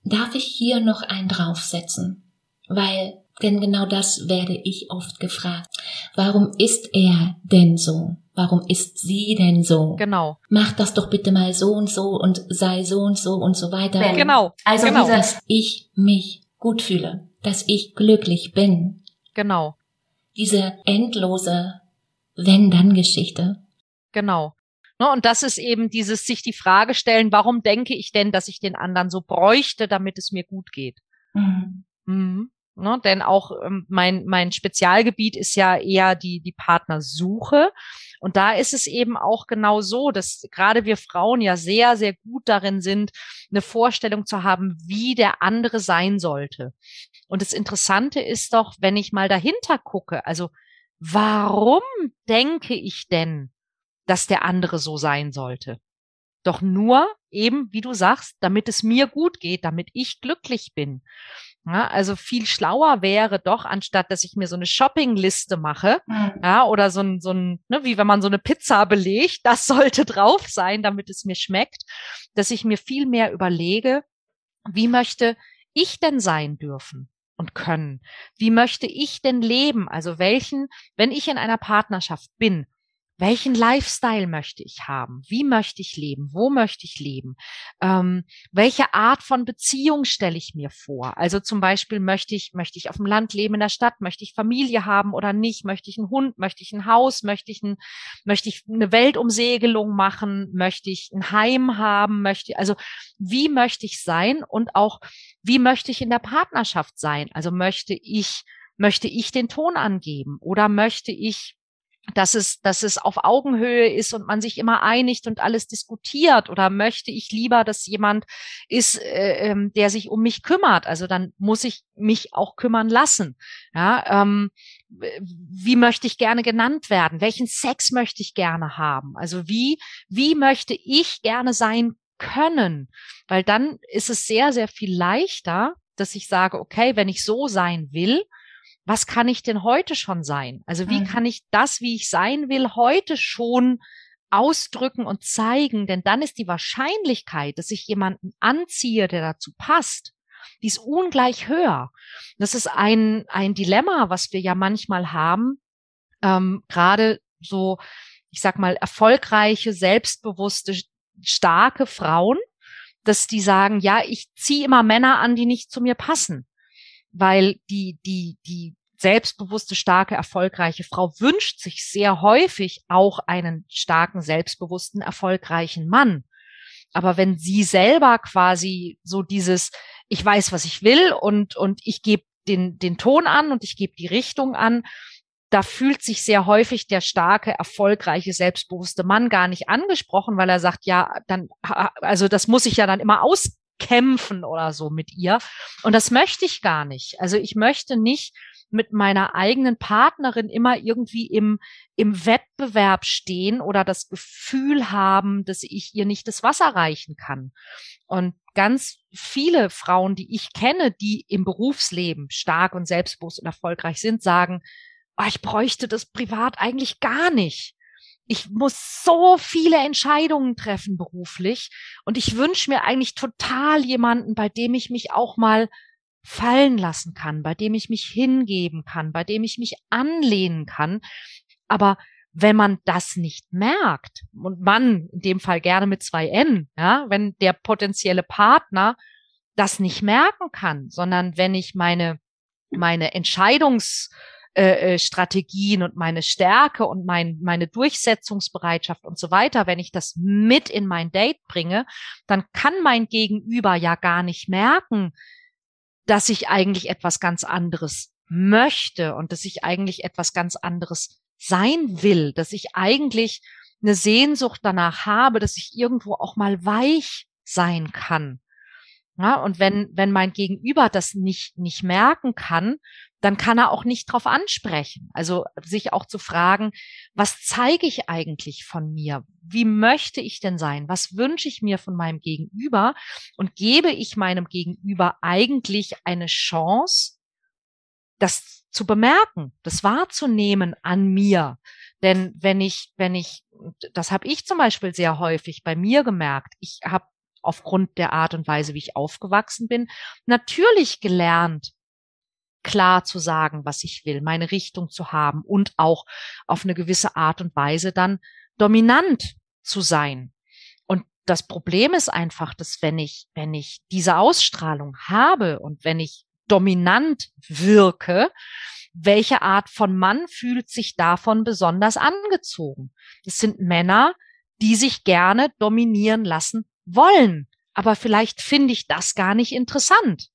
Darf ich hier noch einen draufsetzen? Weil, denn genau das werde ich oft gefragt. Warum ist er denn so? Warum ist sie denn so? Genau. Mach das doch bitte mal so und so und sei so und so und so weiter. Genau. Also, genau. dass ich mich gut fühle, dass ich glücklich bin. Genau diese endlose Wenn-Dann-Geschichte. Genau. Ne, und das ist eben dieses sich die Frage stellen, warum denke ich denn, dass ich den anderen so bräuchte, damit es mir gut geht? Mhm. Mhm. Ne, denn auch ähm, mein, mein Spezialgebiet ist ja eher die, die Partnersuche. Und da ist es eben auch genau so, dass gerade wir Frauen ja sehr, sehr gut darin sind, eine Vorstellung zu haben, wie der andere sein sollte. Und das Interessante ist doch, wenn ich mal dahinter gucke, also warum denke ich denn, dass der andere so sein sollte? Doch nur eben, wie du sagst, damit es mir gut geht, damit ich glücklich bin. Ja, also viel schlauer wäre doch, anstatt dass ich mir so eine Shoppingliste mache, mhm. ja, oder so ein, so ein, ne, wie wenn man so eine Pizza belegt, das sollte drauf sein, damit es mir schmeckt, dass ich mir viel mehr überlege, wie möchte ich denn sein dürfen? und können? Wie möchte ich denn leben? Also welchen, wenn ich in einer Partnerschaft bin, welchen Lifestyle möchte ich haben? Wie möchte ich leben? Wo möchte ich leben? Ähm, welche Art von Beziehung stelle ich mir vor? Also zum Beispiel möchte ich, möchte ich auf dem Land leben, in der Stadt? Möchte ich Familie haben oder nicht? Möchte ich einen Hund? Möchte ich ein Haus? Möchte ich, ein, möchte ich eine Weltumsegelung machen? Möchte ich ein Heim haben? Möchte, also wie möchte ich sein? Und auch, wie möchte ich in der Partnerschaft sein? Also möchte ich, möchte ich den Ton angeben oder möchte ich dass es, dass es auf Augenhöhe ist und man sich immer einigt und alles diskutiert oder möchte ich lieber, dass jemand ist, äh, ähm, der sich um mich kümmert. Also dann muss ich mich auch kümmern lassen. Ja, ähm, wie möchte ich gerne genannt werden? Welchen Sex möchte ich gerne haben? Also wie, wie möchte ich gerne sein können? Weil dann ist es sehr, sehr viel leichter, dass ich sage, okay, wenn ich so sein will, was kann ich denn heute schon sein? Also wie mhm. kann ich das, wie ich sein will, heute schon ausdrücken und zeigen? Denn dann ist die Wahrscheinlichkeit, dass ich jemanden anziehe, der dazu passt, die ist ungleich höher. Das ist ein, ein Dilemma, was wir ja manchmal haben, ähm, gerade so, ich sag mal, erfolgreiche, selbstbewusste, starke Frauen, dass die sagen, ja, ich ziehe immer Männer an, die nicht zu mir passen weil die, die, die selbstbewusste, starke, erfolgreiche Frau wünscht sich sehr häufig auch einen starken, selbstbewussten, erfolgreichen Mann. Aber wenn sie selber quasi so dieses, ich weiß, was ich will und, und ich gebe den, den Ton an und ich gebe die Richtung an, da fühlt sich sehr häufig der starke, erfolgreiche, selbstbewusste Mann gar nicht angesprochen, weil er sagt, ja, dann, also das muss ich ja dann immer auskämpfen oder so mit ihr. Und das möchte ich gar nicht. Also ich möchte nicht mit meiner eigenen Partnerin immer irgendwie im, im Wettbewerb stehen oder das Gefühl haben, dass ich ihr nicht das Wasser reichen kann. Und ganz viele Frauen, die ich kenne, die im Berufsleben stark und selbstbewusst und erfolgreich sind, sagen, oh, ich bräuchte das privat eigentlich gar nicht. Ich muss so viele Entscheidungen treffen beruflich und ich wünsche mir eigentlich total jemanden, bei dem ich mich auch mal fallen lassen kann, bei dem ich mich hingeben kann, bei dem ich mich anlehnen kann. Aber wenn man das nicht merkt, und man in dem Fall gerne mit zwei N, ja, wenn der potenzielle Partner das nicht merken kann, sondern wenn ich meine, meine Entscheidungsstrategien äh, und meine Stärke und mein, meine Durchsetzungsbereitschaft und so weiter, wenn ich das mit in mein Date bringe, dann kann mein Gegenüber ja gar nicht merken, dass ich eigentlich etwas ganz anderes möchte und dass ich eigentlich etwas ganz anderes sein will, dass ich eigentlich eine Sehnsucht danach habe, dass ich irgendwo auch mal weich sein kann. Ja, und wenn, wenn mein Gegenüber das nicht, nicht merken kann, dann kann er auch nicht drauf ansprechen. Also sich auch zu fragen, was zeige ich eigentlich von mir? Wie möchte ich denn sein? Was wünsche ich mir von meinem Gegenüber? Und gebe ich meinem Gegenüber eigentlich eine Chance, das zu bemerken, das wahrzunehmen an mir? Denn wenn ich, wenn ich, das habe ich zum Beispiel sehr häufig bei mir gemerkt, ich habe aufgrund der Art und Weise, wie ich aufgewachsen bin, natürlich gelernt, klar zu sagen, was ich will, meine Richtung zu haben und auch auf eine gewisse Art und Weise dann dominant zu sein. Und das Problem ist einfach, dass wenn ich, wenn ich diese Ausstrahlung habe und wenn ich dominant wirke, welche Art von Mann fühlt sich davon besonders angezogen? Es sind Männer, die sich gerne dominieren lassen wollen. Aber vielleicht finde ich das gar nicht interessant.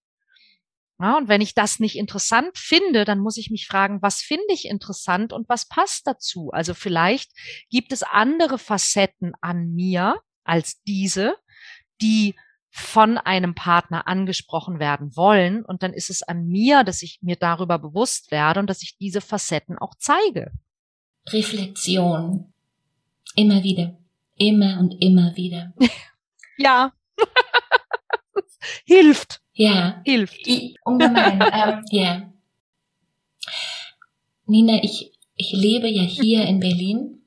Ja, und wenn ich das nicht interessant finde, dann muss ich mich fragen, was finde ich interessant und was passt dazu? Also vielleicht gibt es andere Facetten an mir als diese, die von einem Partner angesprochen werden wollen. Und dann ist es an mir, dass ich mir darüber bewusst werde und dass ich diese Facetten auch zeige. Reflexion. Immer wieder. Immer und immer wieder. ja. Hilft. Ja. Hilft. ungemein. ähm, ja. Nina, ich, ich lebe ja hier in Berlin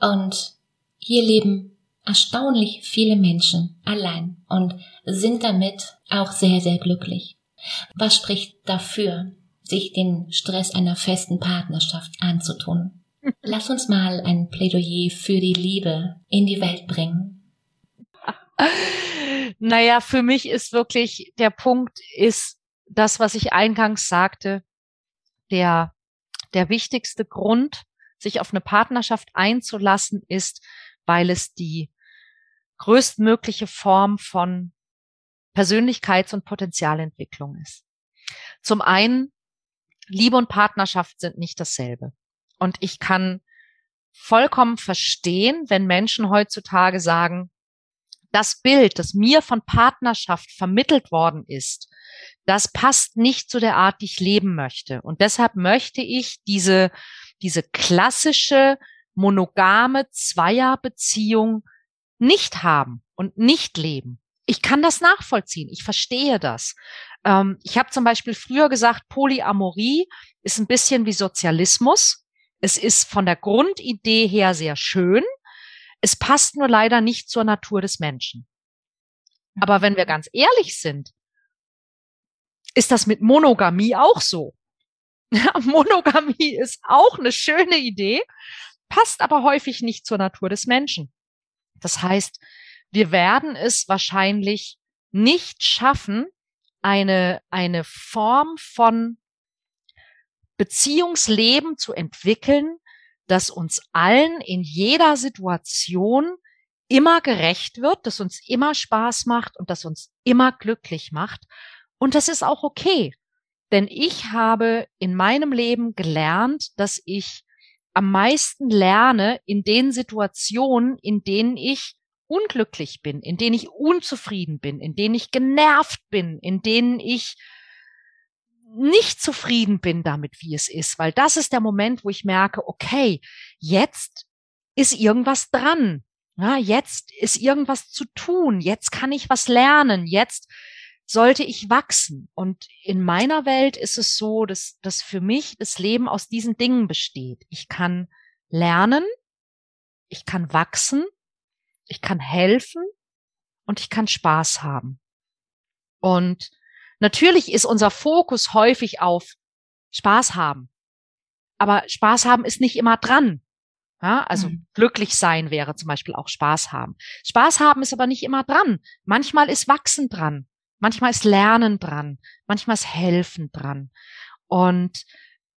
und hier leben erstaunlich viele Menschen allein und sind damit auch sehr, sehr glücklich. Was spricht dafür, sich den Stress einer festen Partnerschaft anzutun? Lass uns mal ein Plädoyer für die Liebe in die Welt bringen. Naja, für mich ist wirklich der Punkt ist das, was ich eingangs sagte, der, der wichtigste Grund, sich auf eine Partnerschaft einzulassen, ist, weil es die größtmögliche Form von Persönlichkeits- und Potenzialentwicklung ist. Zum einen, Liebe und Partnerschaft sind nicht dasselbe. Und ich kann vollkommen verstehen, wenn Menschen heutzutage sagen, das Bild, das mir von Partnerschaft vermittelt worden ist, das passt nicht zu der Art, die ich leben möchte. Und deshalb möchte ich diese, diese klassische monogame Zweierbeziehung nicht haben und nicht leben. Ich kann das nachvollziehen. Ich verstehe das. Ähm, ich habe zum Beispiel früher gesagt, Polyamorie ist ein bisschen wie Sozialismus. Es ist von der Grundidee her sehr schön. Es passt nur leider nicht zur Natur des Menschen. Aber wenn wir ganz ehrlich sind, ist das mit Monogamie auch so. Monogamie ist auch eine schöne Idee, passt aber häufig nicht zur Natur des Menschen. Das heißt, wir werden es wahrscheinlich nicht schaffen, eine, eine Form von Beziehungsleben zu entwickeln, das uns allen in jeder Situation immer gerecht wird, das uns immer Spaß macht und das uns immer glücklich macht. Und das ist auch okay. Denn ich habe in meinem Leben gelernt, dass ich am meisten lerne in den Situationen, in denen ich unglücklich bin, in denen ich unzufrieden bin, in denen ich genervt bin, in denen ich nicht zufrieden bin damit, wie es ist, weil das ist der Moment, wo ich merke, okay, jetzt ist irgendwas dran. Ja, jetzt ist irgendwas zu tun. Jetzt kann ich was lernen. Jetzt sollte ich wachsen. Und in meiner Welt ist es so, dass, dass für mich das Leben aus diesen Dingen besteht. Ich kann lernen, ich kann wachsen, ich kann helfen und ich kann Spaß haben. Und natürlich ist unser Fokus häufig auf Spaß haben. Aber Spaß haben ist nicht immer dran. Ja, also mhm. glücklich sein wäre zum Beispiel auch Spaß haben. Spaß haben ist aber nicht immer dran. Manchmal ist Wachsen dran. Manchmal ist Lernen dran. Manchmal ist Helfen dran. Und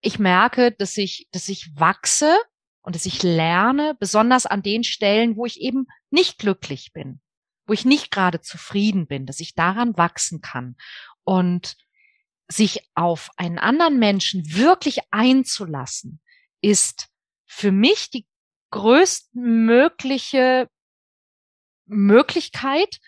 ich merke, dass ich, dass ich wachse und dass ich lerne, besonders an den Stellen, wo ich eben nicht glücklich bin, wo ich nicht gerade zufrieden bin, dass ich daran wachsen kann und sich auf einen anderen Menschen wirklich einzulassen, ist für mich die größtmögliche Möglichkeit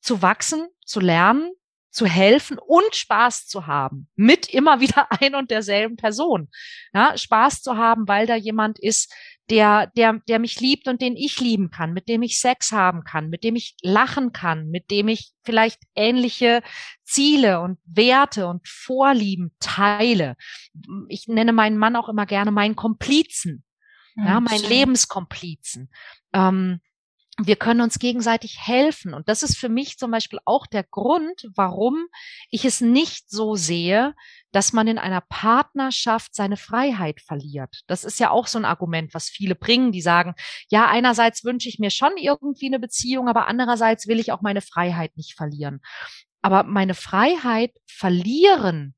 zu wachsen, zu lernen, zu helfen und Spaß zu haben mit immer wieder ein und derselben Person. Ja, Spaß zu haben, weil da jemand ist, der, der, der mich liebt und den ich lieben kann, mit dem ich Sex haben kann, mit dem ich lachen kann, mit dem ich vielleicht ähnliche Ziele und Werte und Vorlieben teile. Ich nenne meinen Mann auch immer gerne meinen Komplizen ja, hm, mein Lebenskomplizen. Ähm, wir können uns gegenseitig helfen. Und das ist für mich zum Beispiel auch der Grund, warum ich es nicht so sehe, dass man in einer Partnerschaft seine Freiheit verliert. Das ist ja auch so ein Argument, was viele bringen, die sagen, ja, einerseits wünsche ich mir schon irgendwie eine Beziehung, aber andererseits will ich auch meine Freiheit nicht verlieren. Aber meine Freiheit verlieren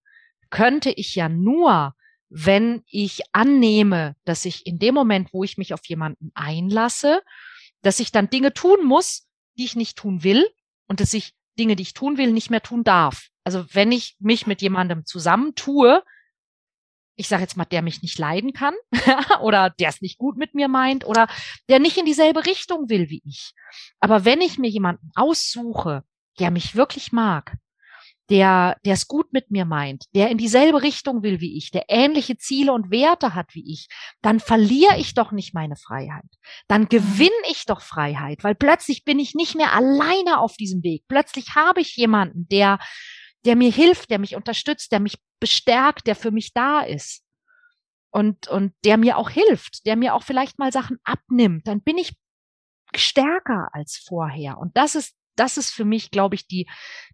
könnte ich ja nur, wenn ich annehme, dass ich in dem Moment, wo ich mich auf jemanden einlasse, dass ich dann Dinge tun muss, die ich nicht tun will und dass ich Dinge, die ich tun will, nicht mehr tun darf. Also wenn ich mich mit jemandem zusammentue, ich sage jetzt mal, der mich nicht leiden kann oder der es nicht gut mit mir meint oder der nicht in dieselbe Richtung will wie ich. Aber wenn ich mir jemanden aussuche, der mich wirklich mag, der, der es gut mit mir meint, der in dieselbe Richtung will wie ich, der ähnliche Ziele und Werte hat wie ich, dann verliere ich doch nicht meine Freiheit. Dann gewinne ich doch Freiheit, weil plötzlich bin ich nicht mehr alleine auf diesem Weg. Plötzlich habe ich jemanden, der, der mir hilft, der mich unterstützt, der mich bestärkt, der für mich da ist. Und, und der mir auch hilft, der mir auch vielleicht mal Sachen abnimmt. Dann bin ich stärker als vorher. Und das ist das ist für mich, glaube ich, die,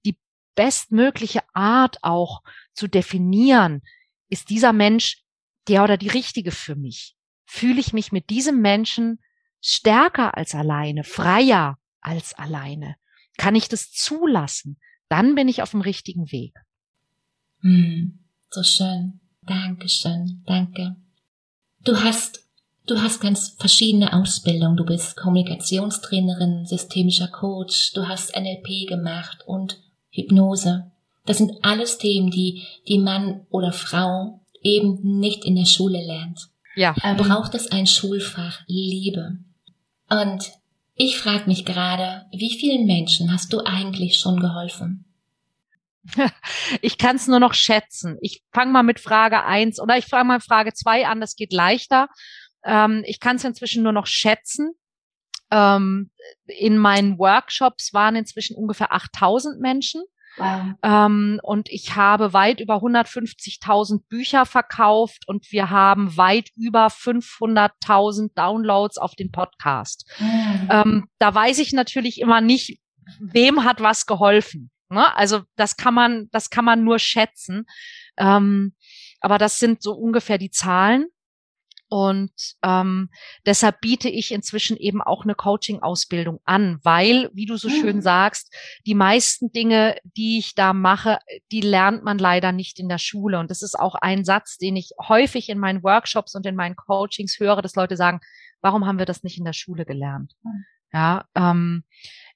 die bestmögliche Art auch zu definieren, ist dieser Mensch der oder die richtige für mich? Fühle ich mich mit diesem Menschen stärker als alleine, freier als alleine? Kann ich das zulassen? Dann bin ich auf dem richtigen Weg. Hm, so schön. Dankeschön. Danke. Du hast Du hast ganz verschiedene Ausbildungen. Du bist Kommunikationstrainerin, systemischer Coach, du hast NLP gemacht und Hypnose. Das sind alles Themen, die die Mann oder Frau eben nicht in der Schule lernt. Ja. Braucht es ein Schulfach Liebe? Und ich frage mich gerade, wie vielen Menschen hast du eigentlich schon geholfen? Ich kann es nur noch schätzen. Ich fange mal mit Frage eins oder ich fange mal Frage zwei an, das geht leichter. Ähm, ich kann es inzwischen nur noch schätzen. Ähm, in meinen Workshops waren inzwischen ungefähr 8000 Menschen. Wow. Ähm, und ich habe weit über 150.000 Bücher verkauft und wir haben weit über 500.000 Downloads auf den Podcast. Mhm. Ähm, da weiß ich natürlich immer nicht, wem hat was geholfen. Ne? Also das kann man, das kann man nur schätzen. Ähm, aber das sind so ungefähr die Zahlen. Und ähm, deshalb biete ich inzwischen eben auch eine Coaching-Ausbildung an, weil, wie du so schön sagst, die meisten Dinge, die ich da mache, die lernt man leider nicht in der Schule. Und das ist auch ein Satz, den ich häufig in meinen Workshops und in meinen Coachings höre, dass Leute sagen, warum haben wir das nicht in der Schule gelernt? Mhm. Ja, ähm,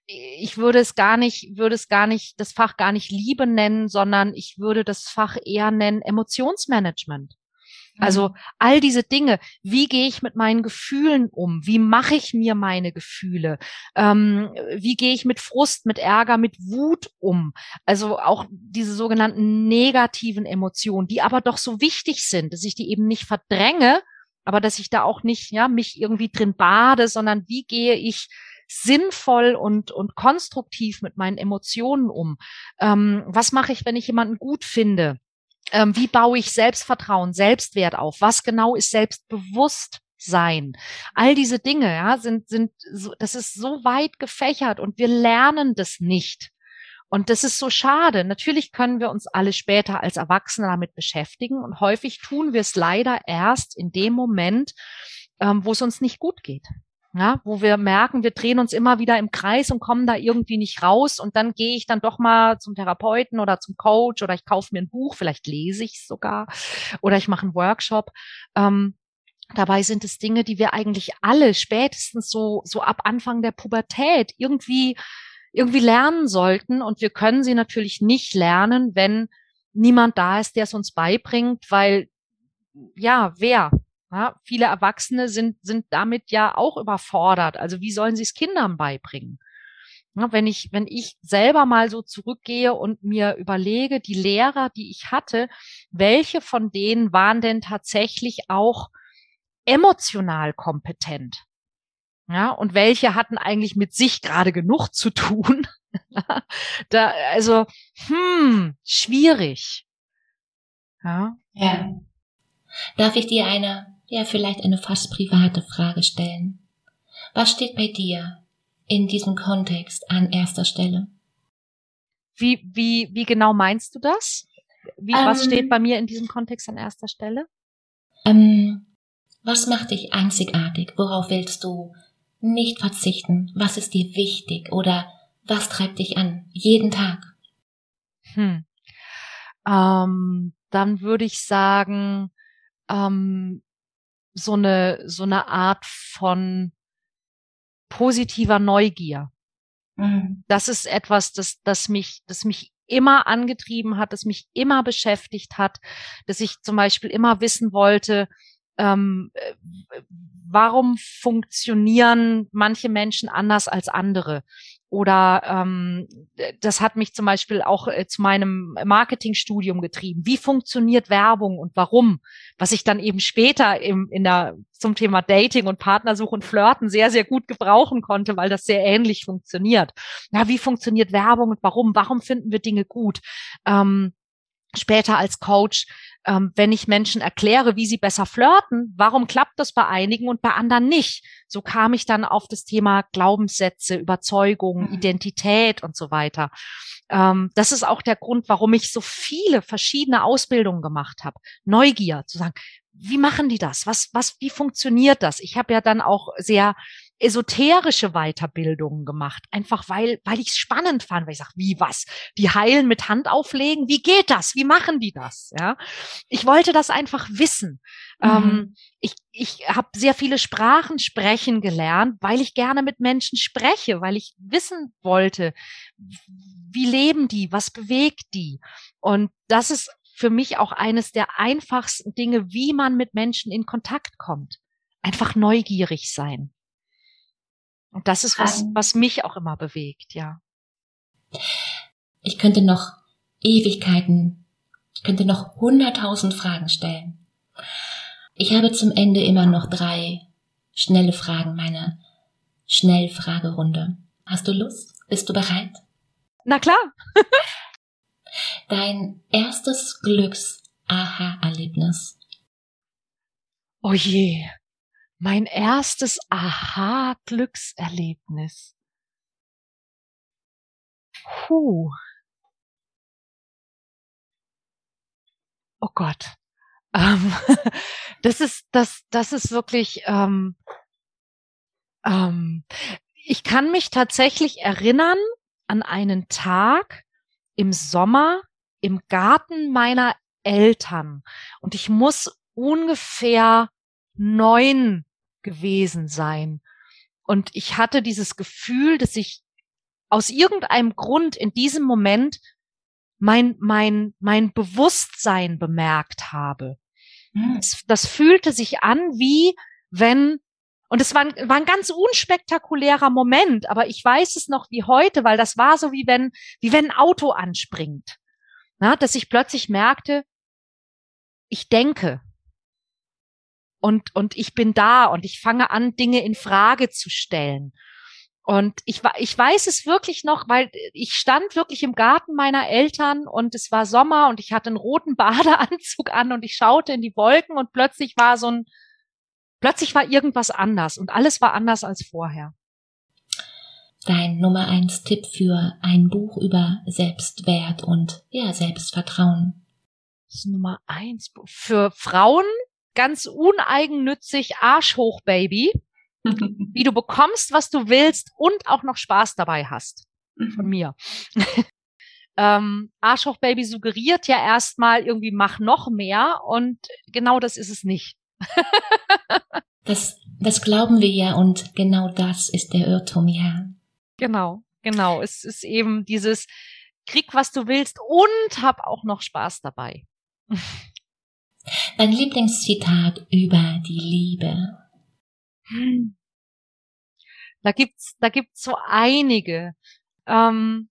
ich würde es gar nicht, würde es gar nicht, das Fach gar nicht Liebe nennen, sondern ich würde das Fach eher nennen Emotionsmanagement. Also mhm. all diese Dinge, wie gehe ich mit meinen Gefühlen um? Wie mache ich mir meine Gefühle? Ähm, wie gehe ich mit Frust, mit Ärger, mit Wut um? Also auch diese sogenannten negativen Emotionen, die aber doch so wichtig sind, dass ich die eben nicht verdränge, aber dass ich da auch nicht, ja, mich irgendwie drin bade, sondern wie gehe ich sinnvoll und, und konstruktiv mit meinen Emotionen um? Ähm, was mache ich, wenn ich jemanden gut finde? Ähm, wie baue ich Selbstvertrauen, Selbstwert auf? Was genau ist Selbstbewusstsein? All diese Dinge, ja, sind, sind, so, das ist so weit gefächert und wir lernen das nicht. Und das ist so schade. Natürlich können wir uns alle später als Erwachsene damit beschäftigen und häufig tun wir es leider erst in dem Moment, ähm, wo es uns nicht gut geht ja, wo wir merken, wir drehen uns immer wieder im Kreis und kommen da irgendwie nicht raus und dann gehe ich dann doch mal zum Therapeuten oder zum Coach oder ich kaufe mir ein Buch, vielleicht lese ich es sogar oder ich mache einen Workshop. Ähm, dabei sind es Dinge, die wir eigentlich alle spätestens so so ab Anfang der Pubertät irgendwie irgendwie lernen sollten und wir können sie natürlich nicht lernen, wenn niemand da ist, der es uns beibringt, weil ja, wer? Ja, viele Erwachsene sind, sind damit ja auch überfordert. Also wie sollen sie es Kindern beibringen? Ja, wenn ich, wenn ich selber mal so zurückgehe und mir überlege, die Lehrer, die ich hatte, welche von denen waren denn tatsächlich auch emotional kompetent? Ja, und welche hatten eigentlich mit sich gerade genug zu tun? da, also, hm, schwierig. Ja. ja. Darf ich dir eine ja vielleicht eine fast private Frage stellen. Was steht bei dir in diesem Kontext an erster Stelle? Wie, wie, wie genau meinst du das? Wie, ähm, was steht bei mir in diesem Kontext an erster Stelle? Ähm, was macht dich einzigartig? Worauf willst du nicht verzichten? Was ist dir wichtig? Oder was treibt dich an? Jeden Tag? Hm. Ähm, dann würde ich sagen, ähm, so eine, so eine Art von positiver Neugier. Mhm. Das ist etwas, das, das mich, das mich immer angetrieben hat, das mich immer beschäftigt hat, dass ich zum Beispiel immer wissen wollte, ähm, äh, warum funktionieren manche Menschen anders als andere? Oder ähm, das hat mich zum Beispiel auch äh, zu meinem Marketingstudium getrieben. Wie funktioniert Werbung und warum? Was ich dann eben später im, in der, zum Thema Dating und Partnersuche und Flirten sehr, sehr gut gebrauchen konnte, weil das sehr ähnlich funktioniert. Ja, wie funktioniert Werbung und warum? Warum finden wir Dinge gut? Ähm, später als Coach ähm, wenn ich Menschen erkläre, wie sie besser flirten, warum klappt das bei einigen und bei anderen nicht? So kam ich dann auf das Thema Glaubenssätze, Überzeugungen, mhm. Identität und so weiter. Ähm, das ist auch der Grund, warum ich so viele verschiedene Ausbildungen gemacht habe. Neugier, zu sagen, wie machen die das? Was, was, wie funktioniert das? Ich habe ja dann auch sehr esoterische Weiterbildungen gemacht, einfach weil, weil ich es spannend fand, weil ich sage, wie was? Die heilen mit Hand auflegen? Wie geht das? Wie machen die das? Ja, ich wollte das einfach wissen. Mhm. Ähm, ich ich habe sehr viele Sprachen sprechen gelernt, weil ich gerne mit Menschen spreche, weil ich wissen wollte, wie leben die, was bewegt die. Und das ist für mich auch eines der einfachsten Dinge, wie man mit Menschen in Kontakt kommt. Einfach neugierig sein. Und das ist was, was mich auch immer bewegt, ja. Ich könnte noch Ewigkeiten, ich könnte noch hunderttausend Fragen stellen. Ich habe zum Ende immer noch drei schnelle Fragen, meine Schnellfragerunde. Hast du Lust? Bist du bereit? Na klar. Dein erstes Glücks-Aha-Erlebnis. Oh je mein erstes Aha-Glückserlebnis. Puh. Oh Gott. Ähm, das ist, das, das ist wirklich, ähm, ähm, ich kann mich tatsächlich erinnern an einen Tag im Sommer im Garten meiner Eltern und ich muss ungefähr neun gewesen sein. Und ich hatte dieses Gefühl, dass ich aus irgendeinem Grund in diesem Moment mein, mein, mein Bewusstsein bemerkt habe. Mhm. Das, das fühlte sich an wie wenn und es war ein, war ein ganz unspektakulärer Moment, aber ich weiß es noch wie heute, weil das war so wie wenn, wie wenn ein Auto anspringt. Na, dass ich plötzlich merkte, ich denke. Und, und ich bin da und ich fange an, Dinge in Frage zu stellen. Und ich, ich weiß es wirklich noch, weil ich stand wirklich im Garten meiner Eltern und es war Sommer und ich hatte einen roten Badeanzug an und ich schaute in die Wolken und plötzlich war so ein, Plötzlich war irgendwas anders und alles war anders als vorher. Dein Nummer eins Tipp für ein Buch über Selbstwert und ja, Selbstvertrauen. Das ist Nummer eins. Für Frauen ganz uneigennützig Arsch hoch, Baby. wie du bekommst, was du willst und auch noch Spaß dabei hast. Von mir. ähm, Arsch hoch, Baby suggeriert ja erstmal irgendwie mach noch mehr und genau das ist es nicht. das, das glauben wir ja und genau das ist der Irrtum, ja. Genau, genau. Es ist eben dieses Krieg, was du willst und hab auch noch Spaß dabei. Dein Lieblingszitat über die Liebe. Da gibt's, da gibt's so einige. Ähm,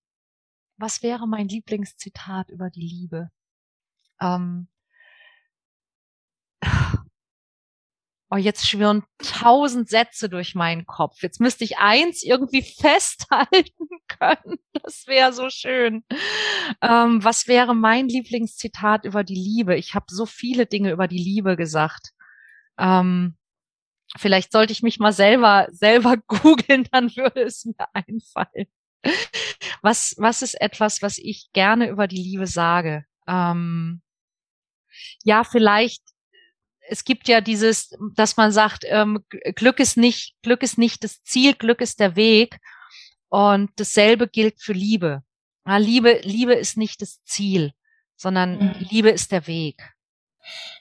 was wäre mein Lieblingszitat über die Liebe? Ähm, oh, jetzt schwirren tausend Sätze durch meinen Kopf. Jetzt müsste ich eins irgendwie festhalten können. Das wäre so schön. Ähm, was wäre mein Lieblingszitat über die Liebe? Ich habe so viele Dinge über die Liebe gesagt. Ähm, vielleicht sollte ich mich mal selber selber googeln, dann würde es mir einfallen. Was was ist etwas, was ich gerne über die Liebe sage? Ähm, ja, vielleicht es gibt ja dieses, dass man sagt, ähm, Glück ist nicht, Glück ist nicht das Ziel, Glück ist der Weg. Und dasselbe gilt für Liebe. Ja, Liebe, Liebe ist nicht das Ziel, sondern mhm. Liebe ist der Weg.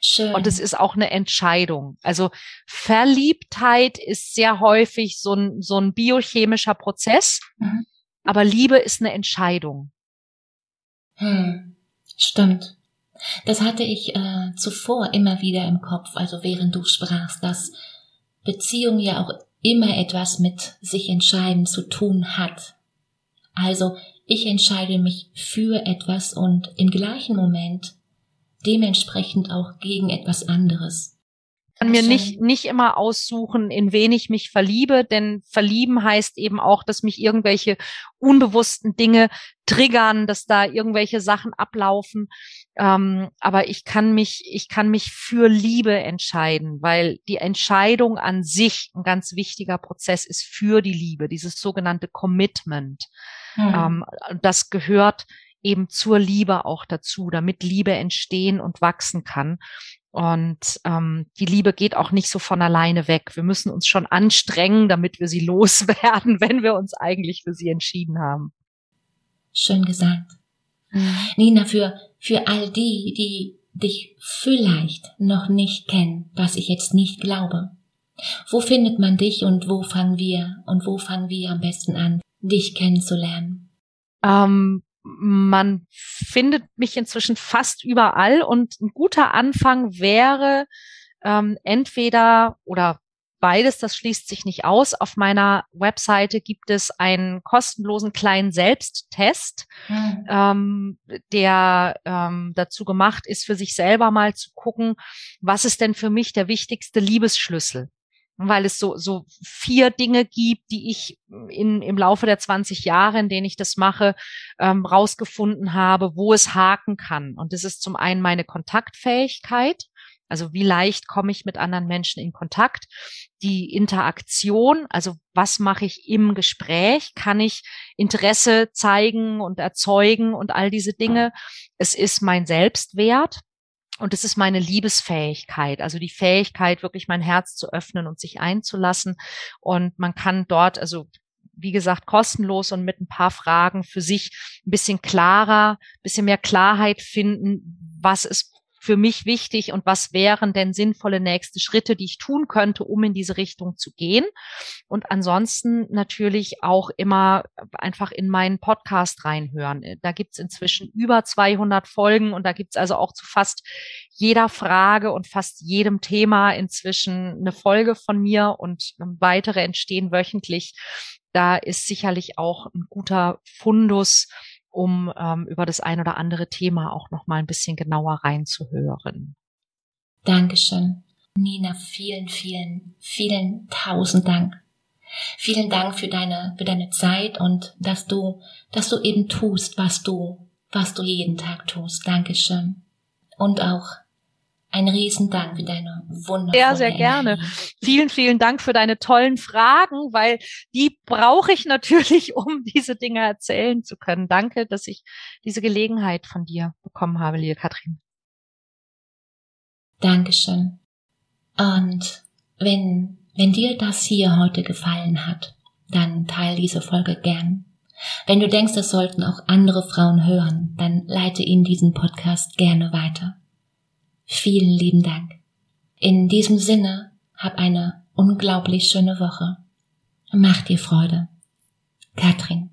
Schön. Und es ist auch eine Entscheidung. Also Verliebtheit ist sehr häufig so ein, so ein biochemischer Prozess, mhm. aber Liebe ist eine Entscheidung. Hm. Stimmt. Das hatte ich äh, zuvor immer wieder im Kopf, also während du sprachst, dass Beziehung ja auch immer etwas mit sich entscheiden zu tun hat. Also ich entscheide mich für etwas und im gleichen Moment dementsprechend auch gegen etwas anderes kann mir nicht, nicht immer aussuchen, in wen ich mich verliebe, denn verlieben heißt eben auch, dass mich irgendwelche unbewussten Dinge triggern, dass da irgendwelche Sachen ablaufen. Ähm, aber ich kann mich, ich kann mich für Liebe entscheiden, weil die Entscheidung an sich ein ganz wichtiger Prozess ist für die Liebe, dieses sogenannte Commitment. Mhm. Ähm, das gehört eben zur Liebe auch dazu, damit Liebe entstehen und wachsen kann. Und ähm, die Liebe geht auch nicht so von alleine weg. Wir müssen uns schon anstrengen, damit wir sie loswerden, wenn wir uns eigentlich für sie entschieden haben. Schön gesagt. Mhm. Nina, für, für all die, die dich vielleicht noch nicht kennen, was ich jetzt nicht glaube. Wo findet man dich und wo fangen wir und wo fangen wir am besten an, dich kennenzulernen? Ähm, man findet mich inzwischen fast überall und ein guter Anfang wäre ähm, entweder oder beides, das schließt sich nicht aus. Auf meiner Webseite gibt es einen kostenlosen kleinen Selbsttest, mhm. ähm, der ähm, dazu gemacht ist, für sich selber mal zu gucken, was ist denn für mich der wichtigste Liebesschlüssel? weil es so, so vier Dinge gibt, die ich in, im Laufe der 20 Jahre, in denen ich das mache, ähm, rausgefunden habe, wo es haken kann. Und das ist zum einen meine Kontaktfähigkeit. Also wie leicht komme ich mit anderen Menschen in Kontakt? Die Interaktion, also was mache ich im Gespräch? Kann ich Interesse zeigen und erzeugen und all diese Dinge? Es ist mein Selbstwert Und es ist meine Liebesfähigkeit, also die Fähigkeit, wirklich mein Herz zu öffnen und sich einzulassen. Und man kann dort, also wie gesagt, kostenlos und mit ein paar Fragen für sich ein bisschen klarer, ein bisschen mehr Klarheit finden, was ist für mich wichtig und was wären denn sinnvolle nächste Schritte, die ich tun könnte, um in diese Richtung zu gehen. Und ansonsten natürlich auch immer einfach in meinen Podcast reinhören. Da gibt's inzwischen über 200 Folgen und da gibt's also auch zu fast jeder Frage und fast jedem Thema inzwischen eine Folge von mir und weitere entstehen wöchentlich. Da ist sicherlich auch ein guter Fundus um ähm, über das ein oder andere Thema auch noch mal ein bisschen genauer reinzuhören. Dankeschön. Nina, vielen, vielen, vielen tausend Dank. Vielen Dank für deine, für deine Zeit und dass du, dass du eben tust, was du, was du jeden Tag tust. Dankeschön. Und auch ein Riesendank für deine wundervolle Sehr, sehr gerne. Vielen, vielen Dank für deine tollen Fragen, weil die brauche ich natürlich, um diese Dinge erzählen zu können. Danke, dass ich diese Gelegenheit von dir bekommen habe, liebe Katrin. Dankeschön. Und wenn, wenn dir das hier heute gefallen hat, dann teil diese Folge gern. Wenn du denkst, das sollten auch andere Frauen hören, dann leite ihnen diesen Podcast gerne weiter. Vielen lieben Dank. In diesem Sinne, hab eine unglaublich schöne Woche. Mach dir Freude. Katrin.